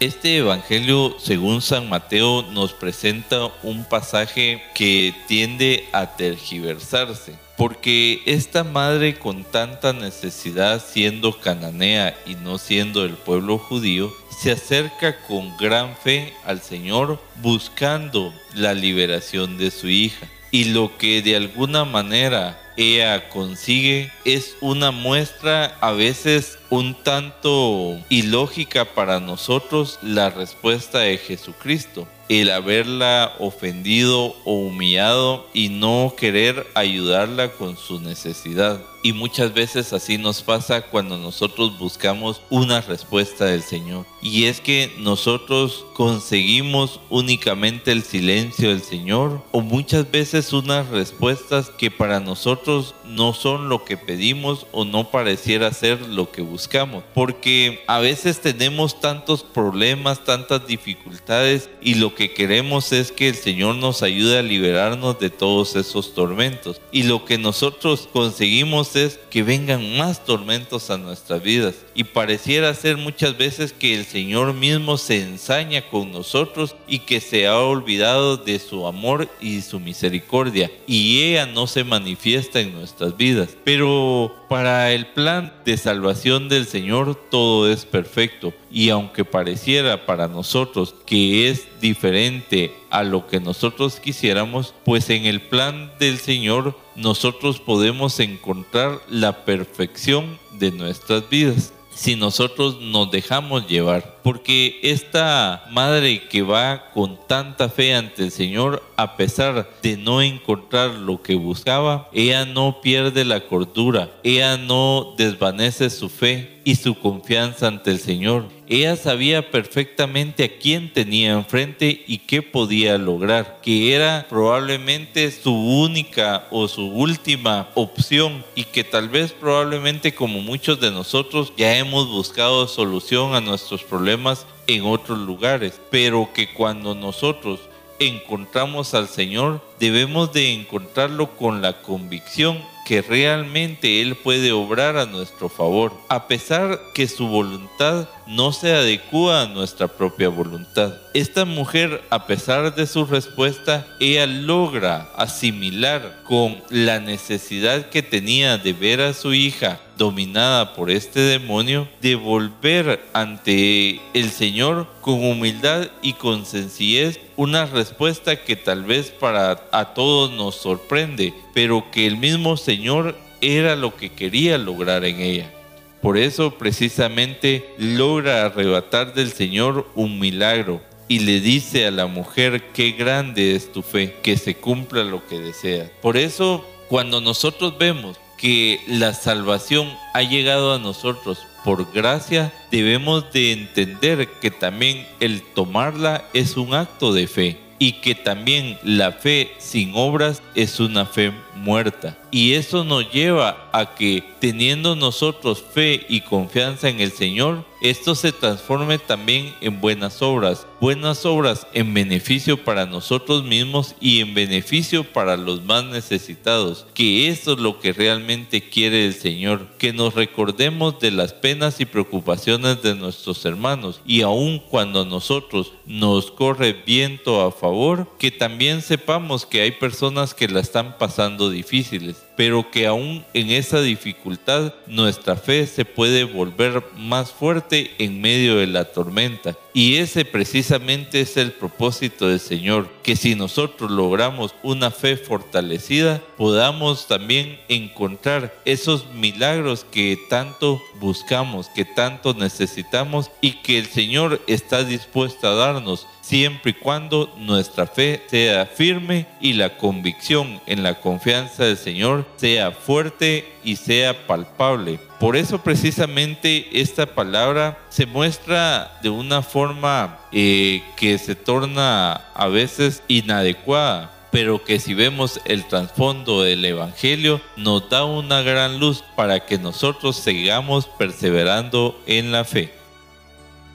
Este Evangelio, según San Mateo, nos presenta un pasaje que tiende a tergiversarse, porque esta madre con tanta necesidad siendo cananea y no siendo el pueblo judío, se acerca con gran fe al Señor buscando la liberación de su hija. Y lo que de alguna manera ella consigue es una muestra a veces un tanto ilógica para nosotros la respuesta de Jesucristo el haberla ofendido o humillado y no querer ayudarla con su necesidad. Y muchas veces así nos pasa cuando nosotros buscamos una respuesta del Señor. Y es que nosotros conseguimos únicamente el silencio del Señor o muchas veces unas respuestas que para nosotros no son lo que pedimos o no pareciera ser lo que buscamos. Porque a veces tenemos tantos problemas, tantas dificultades y lo que queremos es que el Señor nos ayude a liberarnos de todos esos tormentos. Y lo que nosotros conseguimos es que vengan más tormentos a nuestras vidas. Y pareciera ser muchas veces que el Señor mismo se ensaña con nosotros y que se ha olvidado de su amor y su misericordia. Y ella no se manifiesta en nuestras vidas. Pero para el plan de salvación del Señor todo es perfecto. Y aunque pareciera para nosotros que es diferente a lo que nosotros quisiéramos, pues en el plan del Señor nosotros podemos encontrar la perfección de nuestras vidas si nosotros nos dejamos llevar. Porque esta madre que va con tanta fe ante el Señor, a pesar de no encontrar lo que buscaba, ella no pierde la cordura, ella no desvanece su fe y su confianza ante el Señor. Ella sabía perfectamente a quién tenía enfrente y qué podía lograr, que era probablemente su única o su última opción y que tal vez probablemente como muchos de nosotros ya hemos buscado solución a nuestros problemas en otros lugares, pero que cuando nosotros encontramos al Señor, debemos de encontrarlo con la convicción que realmente Él puede obrar a nuestro favor, a pesar que su voluntad no se adecua a nuestra propia voluntad. Esta mujer, a pesar de su respuesta, ella logra asimilar con la necesidad que tenía de ver a su hija dominada por este demonio, de volver ante el Señor con humildad y con sencillez una respuesta que tal vez para a todos nos sorprende, pero que el mismo Señor era lo que quería lograr en ella. Por eso precisamente logra arrebatar del Señor un milagro y le dice a la mujer, qué grande es tu fe, que se cumpla lo que desea. Por eso, cuando nosotros vemos que la salvación ha llegado a nosotros por gracia, debemos de entender que también el tomarla es un acto de fe y que también la fe sin obras es una fe muerta. Y eso nos lleva a que teniendo nosotros fe y confianza en el Señor, esto se transforme también en buenas obras. Buenas obras en beneficio para nosotros mismos y en beneficio para los más necesitados. Que esto es lo que realmente quiere el Señor. Que nos recordemos de las penas y preocupaciones de nuestros hermanos. Y aun cuando nosotros nos corre viento a favor, que también sepamos que hay personas que la están pasando difíciles, pero que aún en esa dificultad nuestra fe se puede volver más fuerte en medio de la tormenta. Y ese precisamente es el propósito del Señor, que si nosotros logramos una fe fortalecida, podamos también encontrar esos milagros que tanto buscamos, que tanto necesitamos y que el Señor está dispuesto a darnos siempre y cuando nuestra fe sea firme y la convicción en la confianza del Señor sea fuerte y sea palpable. Por eso precisamente esta palabra se muestra de una forma eh, que se torna a veces inadecuada pero que si vemos el trasfondo del Evangelio nos da una gran luz para que nosotros sigamos perseverando en la fe.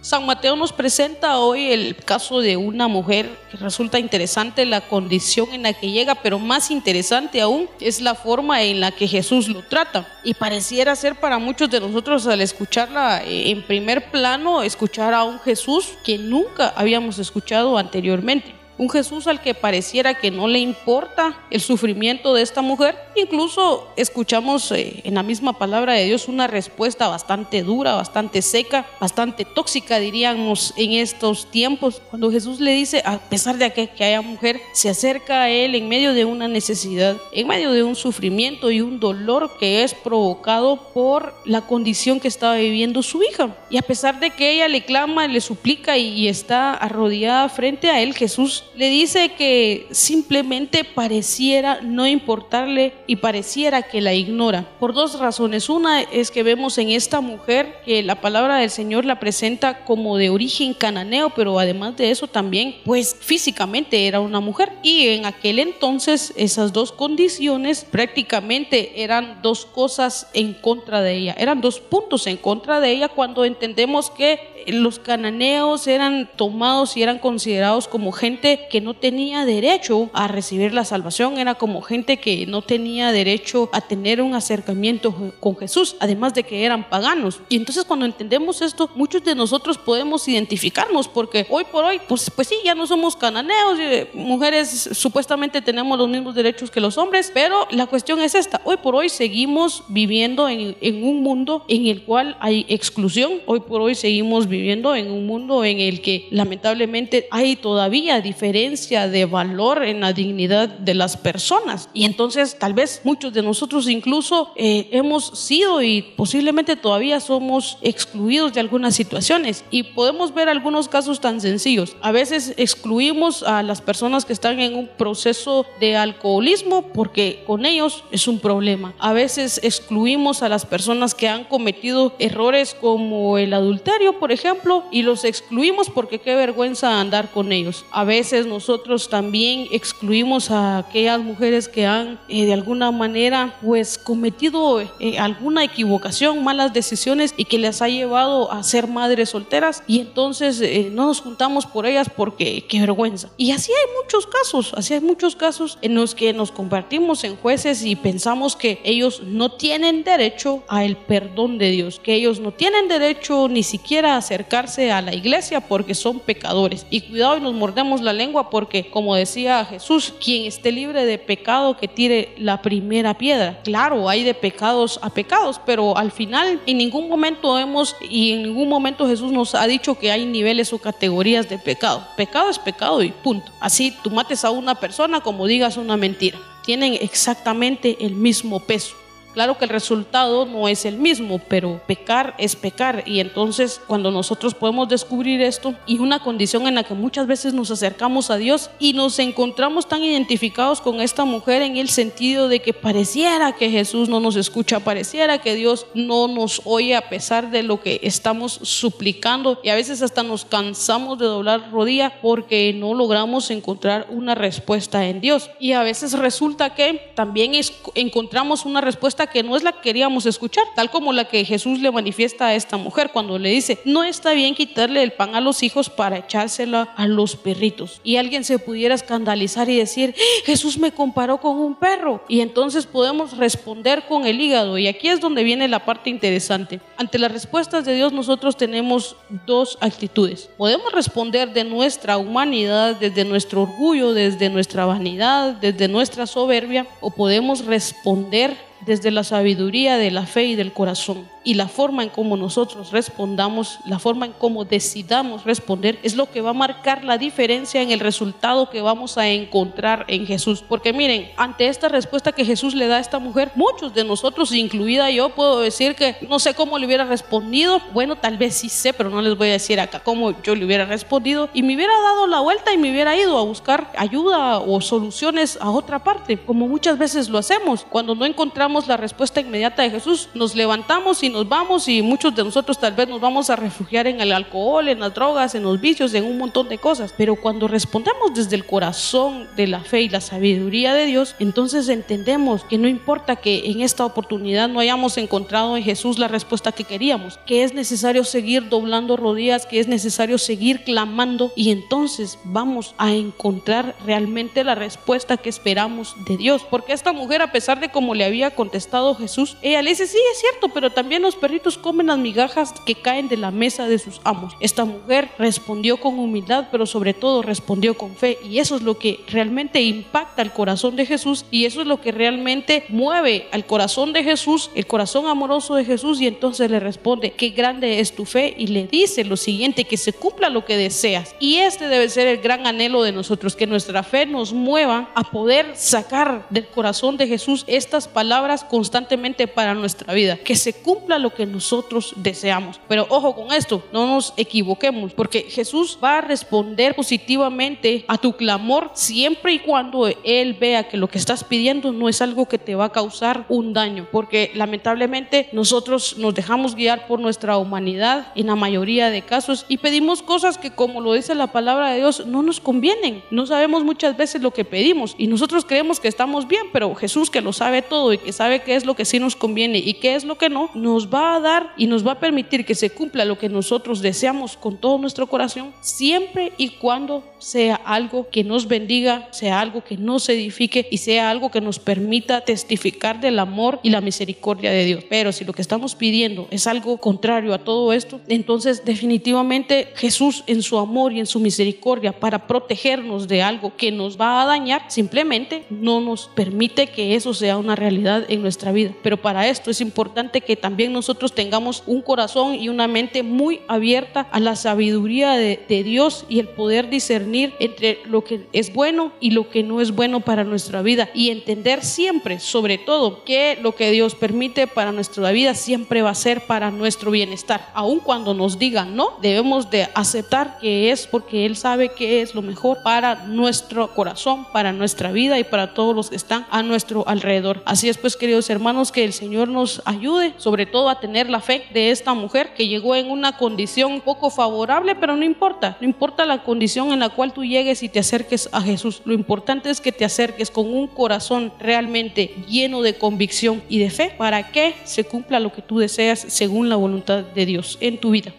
San Mateo nos presenta hoy el caso de una mujer que resulta interesante la condición en la que llega, pero más interesante aún es la forma en la que Jesús lo trata. Y pareciera ser para muchos de nosotros al escucharla eh, en primer plano, escuchar a un Jesús que nunca habíamos escuchado anteriormente. Un Jesús al que pareciera que no le importa el sufrimiento de esta mujer. Incluso escuchamos eh, en la misma palabra de Dios una respuesta bastante dura, bastante seca, bastante tóxica, diríamos, en estos tiempos, cuando Jesús le dice, a pesar de que, que haya mujer, se acerca a él en medio de una necesidad, en medio de un sufrimiento y un dolor que es provocado por la condición que estaba viviendo su hija. Y a pesar de que ella le clama, le suplica y está arrodillada frente a él, Jesús le dice que simplemente pareciera no importarle y pareciera que la ignora. Por dos razones. Una es que vemos en esta mujer que la palabra del Señor la presenta como de origen cananeo, pero además de eso también, pues físicamente era una mujer. Y en aquel entonces esas dos condiciones prácticamente eran dos cosas en contra de ella, eran dos puntos en contra de ella cuando entendemos que los cananeos eran tomados y eran considerados como gente que no tenía derecho a recibir la salvación, era como gente que no tenía derecho a tener un acercamiento con Jesús, además de que eran paganos. Y entonces cuando entendemos esto, muchos de nosotros podemos identificarnos porque hoy por hoy, pues, pues sí, ya no somos cananeos, eh, mujeres supuestamente tenemos los mismos derechos que los hombres, pero la cuestión es esta, hoy por hoy seguimos viviendo en, en un mundo en el cual hay exclusión, hoy por hoy seguimos viviendo en un mundo en el que lamentablemente hay todavía diferencia de valor en la dignidad de las personas. Y entonces tal vez muchos de nosotros incluso eh, hemos sido y posiblemente todavía somos excluidos de algunas situaciones. Y podemos ver algunos casos tan sencillos. A veces excluimos a las personas que están en un proceso de alcoholismo porque con ellos es un problema. A veces excluimos a las personas que han cometido errores como el adulterio, por ejemplo, y los excluimos porque qué vergüenza andar con ellos. A veces nosotros también excluimos a aquellas mujeres que han eh, de alguna manera pues cometido eh, alguna equivocación, malas decisiones y que les ha llevado a ser madres solteras y entonces eh, no nos juntamos por ellas porque qué vergüenza. Y así hay muchos casos, así hay muchos casos en los que nos convertimos en jueces y pensamos que ellos no tienen derecho al perdón de Dios, que ellos no tienen derecho ni siquiera a acercarse a la iglesia porque son pecadores. Y cuidado y nos mordemos la lengua porque, como decía Jesús, quien esté libre de pecado que tire la primera piedra. Claro, hay de pecados a pecados, pero al final en ningún momento hemos y en ningún momento Jesús nos ha dicho que hay niveles o categorías de pecado. Pecado es pecado y punto. Así tú mates a una persona como digas una mentira. Tienen exactamente el mismo peso. Claro que el resultado no es el mismo, pero pecar es pecar. Y entonces cuando nosotros podemos descubrir esto y una condición en la que muchas veces nos acercamos a Dios y nos encontramos tan identificados con esta mujer en el sentido de que pareciera que Jesús no nos escucha, pareciera que Dios no nos oye a pesar de lo que estamos suplicando y a veces hasta nos cansamos de doblar rodilla porque no logramos encontrar una respuesta en Dios. Y a veces resulta que también encontramos una respuesta que no es la que queríamos escuchar, tal como la que Jesús le manifiesta a esta mujer cuando le dice, no está bien quitarle el pan a los hijos para echársela a los perritos. Y alguien se pudiera escandalizar y decir, Jesús me comparó con un perro. Y entonces podemos responder con el hígado. Y aquí es donde viene la parte interesante. Ante las respuestas de Dios nosotros tenemos dos actitudes. Podemos responder de nuestra humanidad, desde nuestro orgullo, desde nuestra vanidad, desde nuestra soberbia, o podemos responder desde la sabiduría de la fe y del corazón y la forma en cómo nosotros respondamos, la forma en cómo decidamos responder, es lo que va a marcar la diferencia en el resultado que vamos a encontrar en Jesús. Porque miren, ante esta respuesta que Jesús le da a esta mujer, muchos de nosotros, incluida yo, puedo decir que no sé cómo le hubiera respondido. Bueno, tal vez sí sé, pero no les voy a decir acá cómo yo le hubiera respondido. Y me hubiera dado la vuelta y me hubiera ido a buscar ayuda o soluciones a otra parte, como muchas veces lo hacemos. Cuando no encontramos la respuesta inmediata de Jesús, nos levantamos y nos vamos y muchos de nosotros tal vez nos vamos a refugiar en el alcohol, en las drogas, en los vicios, en un montón de cosas. Pero cuando respondemos desde el corazón de la fe y la sabiduría de Dios, entonces entendemos que no importa que en esta oportunidad no hayamos encontrado en Jesús la respuesta que queríamos, que es necesario seguir doblando rodillas, que es necesario seguir clamando y entonces vamos a encontrar realmente la respuesta que esperamos de Dios. Porque esta mujer, a pesar de como le había contestado Jesús, ella le dice, sí, es cierto, pero también los perritos comen las migajas que caen de la mesa de sus amos. Esta mujer respondió con humildad, pero sobre todo respondió con fe. Y eso es lo que realmente impacta el corazón de Jesús y eso es lo que realmente mueve al corazón de Jesús, el corazón amoroso de Jesús. Y entonces le responde, qué grande es tu fe. Y le dice lo siguiente, que se cumpla lo que deseas. Y este debe ser el gran anhelo de nosotros, que nuestra fe nos mueva a poder sacar del corazón de Jesús estas palabras constantemente para nuestra vida. Que se cumpla lo que nosotros deseamos. Pero ojo con esto, no nos equivoquemos, porque Jesús va a responder positivamente a tu clamor siempre y cuando Él vea que lo que estás pidiendo no es algo que te va a causar un daño, porque lamentablemente nosotros nos dejamos guiar por nuestra humanidad en la mayoría de casos y pedimos cosas que como lo dice la palabra de Dios no nos convienen. No sabemos muchas veces lo que pedimos y nosotros creemos que estamos bien, pero Jesús que lo sabe todo y que sabe qué es lo que sí nos conviene y qué es lo que no, nos va a dar y nos va a permitir que se cumpla lo que nosotros deseamos con todo nuestro corazón, siempre y cuando sea algo que nos bendiga, sea algo que nos edifique y sea algo que nos permita testificar del amor y la misericordia de Dios. Pero si lo que estamos pidiendo es algo contrario a todo esto, entonces definitivamente Jesús en su amor y en su misericordia para protegernos de algo que nos va a dañar, simplemente no nos permite que eso sea una realidad en nuestra vida. Pero para esto es importante que también nosotros tengamos un corazón y una mente muy abierta a la sabiduría de, Dios y el poder discernir entre lo que es bueno y lo que no es bueno para nuestra vida y entender siempre, sobre todo, que lo que Dios permite para nuestra vida siempre va a ser para nuestro bienestar. Aun cuando nos digan no, debemos de aceptar que es porque Él sabe que es lo mejor para nuestro corazón, para nuestra vida y para todos los que están a nuestro alrededor. Así es pues, queridos hermanos, que el Señor nos ayude, sobre todo a tener la fe de esta mujer que llegó en una condición poco favorable, pero no importa, no importa la condición en la cual tú llegues y te acerques a Jesús. Lo importante es que te acerques con un corazón realmente lleno de convicción y de fe para que se cumpla lo que tú deseas según la voluntad de Dios en tu vida.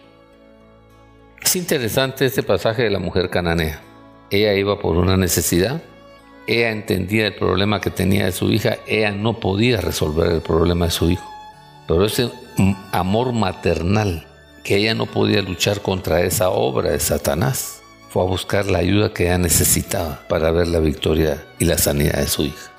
Es interesante este pasaje de la mujer cananea. Ella iba por una necesidad, ella entendía el problema que tenía de su hija, ella no podía resolver el problema de su hijo. Pero ese amor maternal, que ella no podía luchar contra esa obra de Satanás, fue a buscar la ayuda que ella necesitaba para ver la victoria y la sanidad de su hija.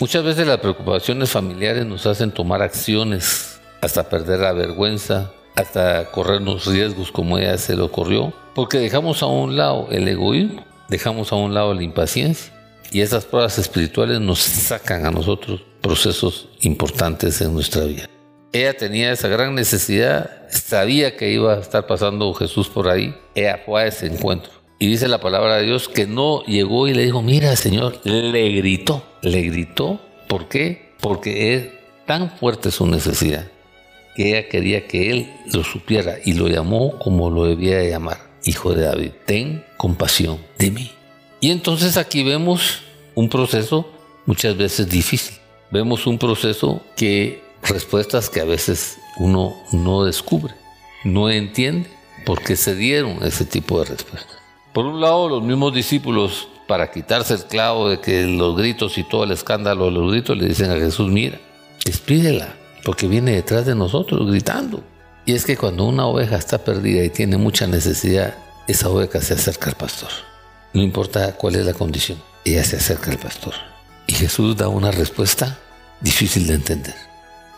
Muchas veces las preocupaciones familiares nos hacen tomar acciones hasta perder la vergüenza, hasta corrernos riesgos como ella se le ocurrió, porque dejamos a un lado el egoísmo, dejamos a un lado la impaciencia y esas pruebas espirituales nos sacan a nosotros procesos importantes en nuestra vida. Ella tenía esa gran necesidad, sabía que iba a estar pasando Jesús por ahí, ella fue a ese encuentro. Y dice la palabra de Dios que no llegó y le dijo, mira Señor, le gritó, le gritó. ¿Por qué? Porque es tan fuerte su necesidad que ella quería que él lo supiera y lo llamó como lo debía llamar, hijo de David, ten compasión de mí. Y entonces aquí vemos un proceso muchas veces difícil. Vemos un proceso que respuestas que a veces uno no descubre, no entiende por qué se dieron ese tipo de respuestas. Por un lado, los mismos discípulos, para quitarse el clavo de que los gritos y todo el escándalo de los gritos, le dicen a Jesús, mira, despídela, porque viene detrás de nosotros gritando. Y es que cuando una oveja está perdida y tiene mucha necesidad, esa oveja se acerca al pastor. No importa cuál es la condición, ella se acerca al pastor. Y Jesús da una respuesta difícil de entender.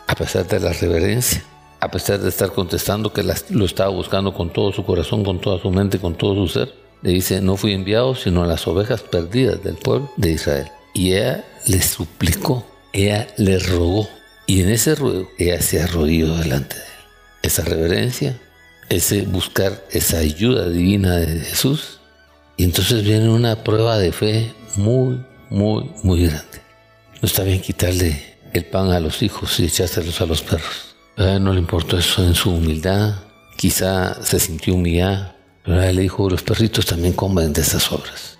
A pesar de la reverencia, a pesar de estar contestando que lo estaba buscando con todo su corazón, con toda su mente, con todo su ser, le dice, no fui enviado sino a las ovejas perdidas del pueblo de Israel. Y ella le suplicó, ella le rogó. Y en ese ruego, ella se arrodilló delante de él. Esa reverencia, ese buscar esa ayuda divina de Jesús. Y entonces viene una prueba de fe muy, muy, muy grande. No está bien quitarle el pan a los hijos y echárselos a los perros. A él no le importó eso en su humildad. Quizá se sintió humillada pero él le dijo, los perritos también comen de esas obras.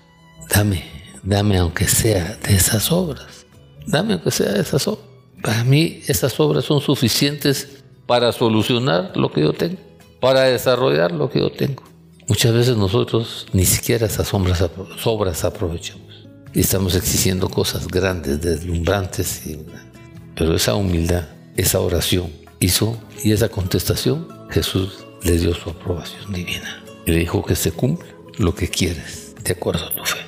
Dame, dame aunque sea de esas obras. Dame aunque sea de esas obras. Para mí esas obras son suficientes para solucionar lo que yo tengo, para desarrollar lo que yo tengo. Muchas veces nosotros ni siquiera esas obras, obras aprovechamos. Y estamos exigiendo cosas grandes, deslumbrantes. Pero esa humildad, esa oración, hizo y esa contestación Jesús le dio su aprobación divina y le dijo que se cumple lo que quieres de acuerdo a tu fe.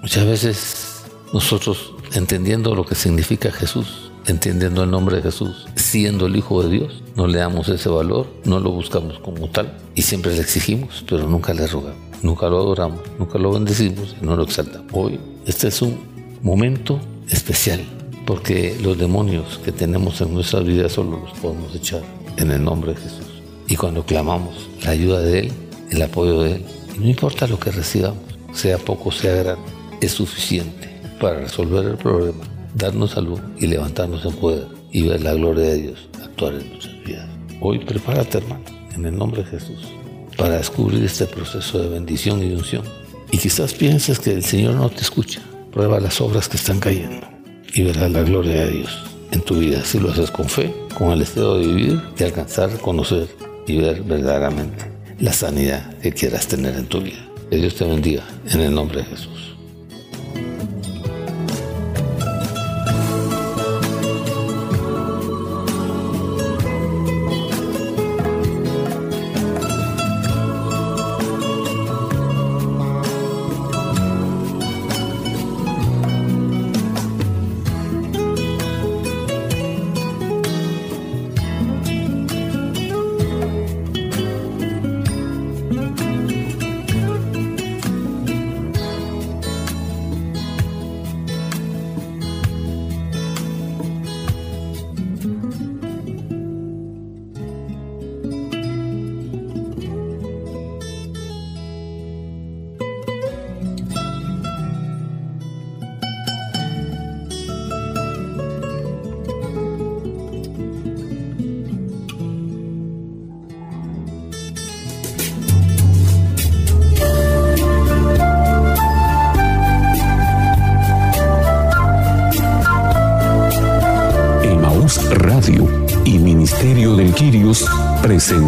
Muchas veces nosotros entendiendo lo que significa Jesús, entendiendo el nombre de Jesús, siendo el Hijo de Dios, no le damos ese valor, no lo buscamos como tal y siempre le exigimos, pero nunca le rogamos, nunca lo adoramos, nunca lo bendecimos y no lo exaltamos. Hoy este es un momento especial porque los demonios que tenemos en nuestra vida solo los podemos echar en el nombre de Jesús. Y cuando clamamos la ayuda de Él, el apoyo de Él, no importa lo que recibamos, sea poco, sea grande, es suficiente para resolver el problema, darnos salud y levantarnos en poder y ver la gloria de Dios actuar en nuestras vidas. Hoy prepárate, hermano, en el nombre de Jesús, para descubrir este proceso de bendición y unción. Y quizás pienses que el Señor no te escucha. Prueba las obras que están cayendo y verás la gloria de Dios en tu vida si lo haces con fe, con el deseo de vivir, de alcanzar, conocer y ver verdaderamente la sanidad que quieras tener en tu vida. Que Dios te bendiga en el nombre de Jesús.